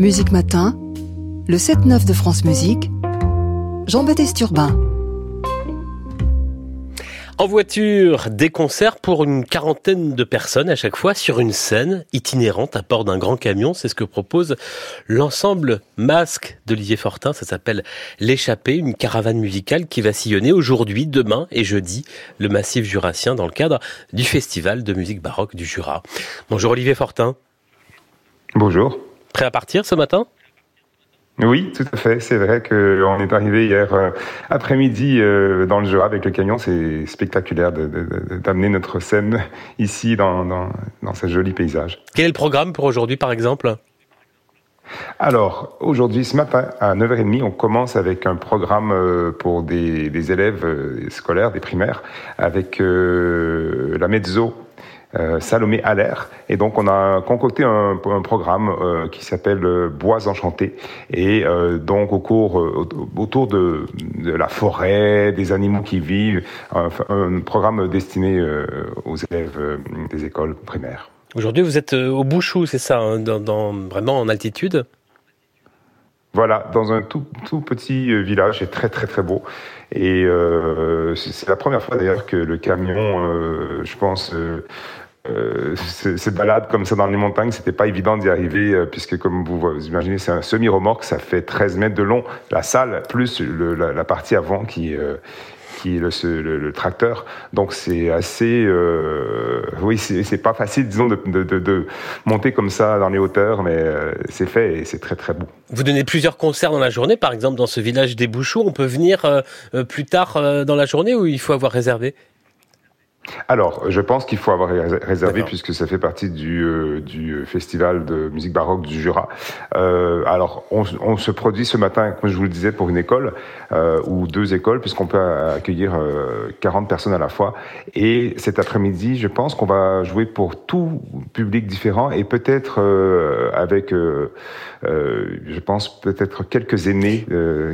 Musique Matin, le 7-9 de France Musique, Jean-Baptiste Urbain. En voiture, des concerts pour une quarantaine de personnes à chaque fois sur une scène itinérante à bord d'un grand camion. C'est ce que propose l'ensemble Masque d'Olivier Fortin. Ça s'appelle L'échappée, une caravane musicale qui va sillonner aujourd'hui, demain et jeudi le massif jurassien dans le cadre du festival de musique baroque du Jura. Bonjour Olivier Fortin. Bonjour. Prêt à partir ce matin? Oui, tout à fait. C'est vrai qu'on est arrivé hier euh, après-midi euh, dans le Jura avec le camion. C'est spectaculaire d'amener notre scène ici dans, dans, dans ce joli paysage. Quel est le programme pour aujourd'hui, par exemple? Alors, aujourd'hui, ce matin, à 9h30, on commence avec un programme euh, pour des, des élèves scolaires, des primaires, avec la mezzo Salomé Allaire. Et donc, on a concocté un, un programme euh, qui s'appelle euh, Bois enchantés. Et donc, au cours, autour de, de, la forêt, des animaux qui vivent, un, un programme destiné aux élèves des écoles primaires. Aujourd'hui, vous êtes au Bouchou, c'est ça, hein, dans, dans, vraiment en altitude? Voilà, dans un tout, tout petit village, c'est très très très beau. Et euh, c'est la première fois d'ailleurs que le camion, euh, je pense, euh, euh, cette balade comme ça dans les montagnes, c'était pas évident d'y arriver, euh, puisque comme vous, imaginez, c'est un semi-remorque, ça fait 13 mètres de long, la salle, plus la, partie avant qui, euh, qui le, tracteur. Donc c'est assez, euh, oui, c'est pas facile, disons, de, monter comme ça dans les hauteurs, mais c'est fait et c'est très très beau. Vous donnez plusieurs concerts dans la journée, par exemple dans ce village des Bouchoux, on peut venir plus tard dans la journée ou il faut avoir réservé? Alors, je pense qu'il faut avoir réservé puisque ça fait partie du, euh, du festival de musique baroque du Jura. Euh, alors, on, on, se produit ce matin, comme je vous le disais, pour une école euh, ou deux écoles, puisqu'on peut accueillir 40 euh, personnes à la fois. Et cet après-midi, je pense qu'on va jouer pour tout public différent et peut-être euh, avec, je pense, peut-être quelques aînés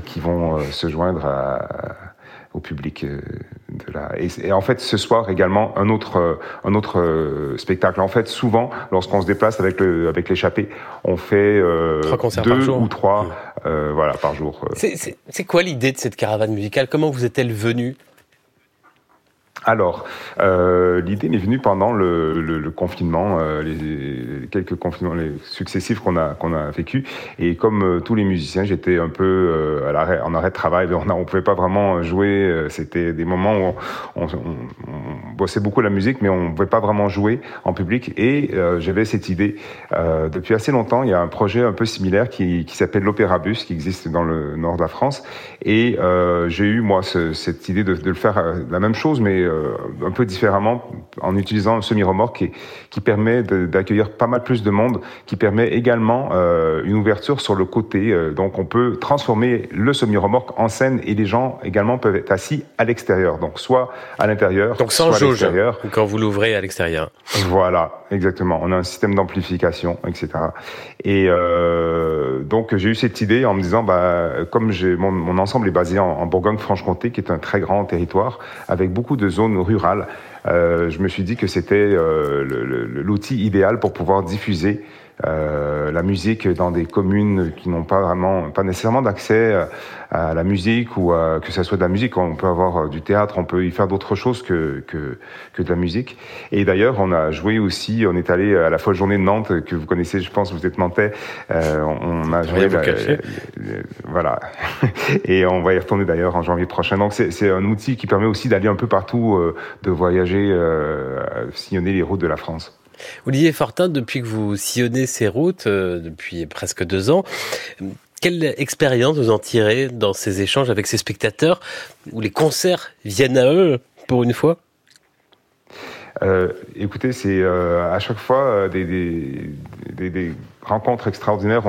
qui vont se joindre à au public euh, de la. Et, en fait, ce soir également un autre euh, un autre euh, spectacle. En fait, souvent, lorsqu'on se déplace avec le avec l'échappée, on fait deux ou trois voilà par jour. C'est quoi l'idée de cette caravane musicale? Comment vous est-elle venue? Alors, euh, l'idée m'est venue pendant le, le, le confinement, euh, les, quelques confinements les successifs qu'on a qu'on a vécu. Et comme euh, tous les musiciens, j'étais un peu euh, à l'arrêt, en arrêt de travail. On ne pouvait pas vraiment jouer. Euh, c'était des moments où on, on, on, bossait beaucoup la musique, mais on ne pouvait pas vraiment jouer en public. Et j'avais cette idée depuis assez longtemps. Il y a un projet un peu similaire qui, qui s'appelle l'Opéra Bus, qui existe dans le nord de la France. Et j'ai eu moi ce, cette idée de, de, le faire la même chose, mais euh, un peu différemment en utilisant un semi-remorque qui, qui permet d'accueillir pas mal plus de monde, qui permet également euh, une ouverture sur le côté. Euh, donc on peut transformer le semi-remorque en scène et les gens également peuvent être assis à l'extérieur. Donc soit à l'intérieur, donc sans soit à quand vous l'ouvrez à l'extérieur. Voilà, exactement. On a un système d'amplification, etc. Et euh, donc j'ai eu cette idée en me disant, bah, comme j'ai mon, mon ensemble est basé en, en Bourgogne-Franche-Comté, qui est un très grand territoire avec beaucoup de zones rurales. Euh, je me suis dit que c'était euh, l'outil idéal pour pouvoir diffuser euh, la musique dans des communes qui n'ont pas vraiment, pas nécessairement d'accès à la musique ou à, que ça soit de la musique. On peut avoir euh, du théâtre, on peut y faire d'autres choses que, que, que de la musique. Et d'ailleurs, on a joué aussi, on est allé à la folle journée de Nantes que vous connaissez, je pense, vous êtes nantais. Euh, on a joué, la, voilà. Et on va y retourner d'ailleurs en janvier prochain. Donc c'est un outil qui permet aussi d'aller un peu partout, euh, de voyager, euh, sillonner les routes de la France. Olivier Fortin, depuis que vous sillonnez ces routes, euh, depuis presque deux ans, quelle expérience vous en tirez dans ces échanges avec ces spectateurs où les concerts viennent à eux pour une fois? Euh, Écoutez, c'est euh, à chaque fois des, des, des, des rencontre extraordinaire.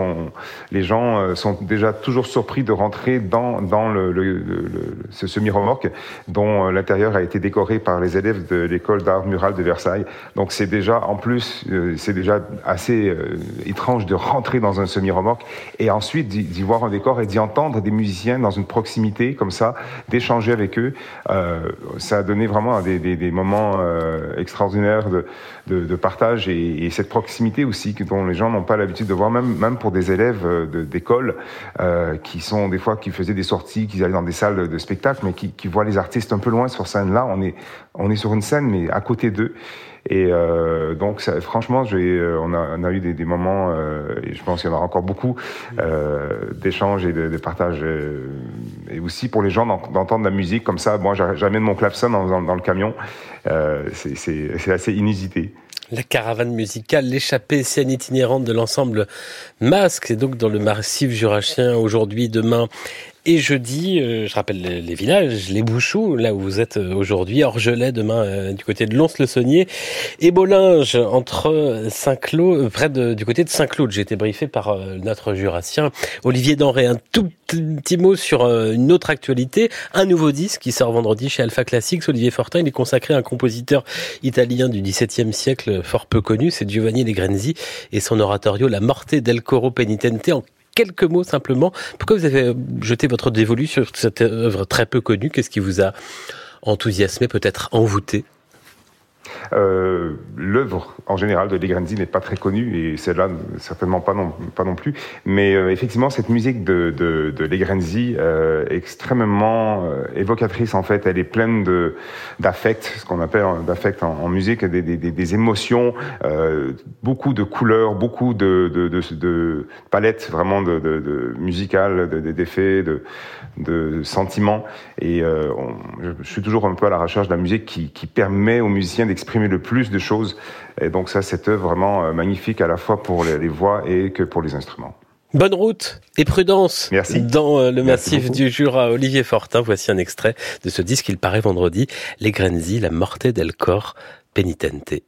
Les gens euh, sont déjà toujours surpris de rentrer dans, dans le, ce semi-remorque dont euh, l'intérieur a été décoré par les élèves de l'école d'art mural de Versailles. Donc c'est déjà, en plus, euh, c'est déjà assez étrange de rentrer dans un semi-remorque et ensuite d'y voir un décor et d'y entendre des musiciens dans une proximité comme ça, d'échanger avec eux. Ça a donné vraiment des, moments extraordinaires de, de, de partage et, et, cette proximité aussi dont les gens n'ont pas la l'habitude de voir, même, même pour des élèves d'école, euh, qui sont des fois, qui faisaient des sorties, qui allaient dans des salles de spectacle, mais qui, voient les artistes un peu loin sur scène. Là, on est, on est sur une scène, mais à côté d'eux. Et euh, donc, franchement, euh, on, a, eu des, moments, euh, et je pense qu'il y en aura encore beaucoup, euh, d'échanges et de, de partages. Euh, et aussi pour les gens d'entendre la musique comme ça. Moi, j'amène mon dans, dans, dans le camion. c'est assez inusité. La caravane musicale, l'échappée scène itinérante de l'ensemble Masque, c'est donc dans le massif jurassien aujourd'hui, demain et jeudi, euh, je rappelle les, villages, les Bouchoux, là où vous êtes euh, aujourd'hui, Orgelet demain euh, du côté de Lons-le-Saunier, et Bolinge entre Saint-Claude, près de, du côté de Saint-Claude. J'ai été briefé par notre jurassien Olivier Denré. Un tout petit mot sur une autre actualité, un nouveau disque qui sort vendredi chez Alpha Classics. Olivier Fortin, il est consacré à un compositeur italien du XVIIe siècle fort peu connu, c'est Giovanni Legrenzi et son oratorio La Morte del Coro Penitente en quelques mots simplement. Pourquoi vous avez jeté votre dévolu sur cette œuvre très peu connue? Qu'est-ce qui vous a enthousiasmé, peut-être envoûté? Euh, L'œuvre en général de Degrenzi n'est pas très connue et celle-là certainement pas non, pas non plus. Mais euh, effectivement, cette musique de, de, Degrenzi euh, est extrêmement évocatrice en fait. Elle est pleine de d'affect, ce qu'on appelle d'affect en, musique, des, émotions, beaucoup de couleurs, beaucoup de, de, palettes vraiment de, de, musicales, d'effets, de, de, sentiments. Et je, suis toujours un peu à la recherche de la musique qui, qui permet aux musiciens d'exprimer le plus de choses. Et donc ça, cette œuvre vraiment euh, magnifique à la fois pour les, les voix et que pour les instruments. Bonne route et prudence Merci. dans euh, le massif du Jura. Olivier Fortin, voici un extrait de ce disque, il paraît vendredi, Les Grenzi, la Morte del Cor Penitente.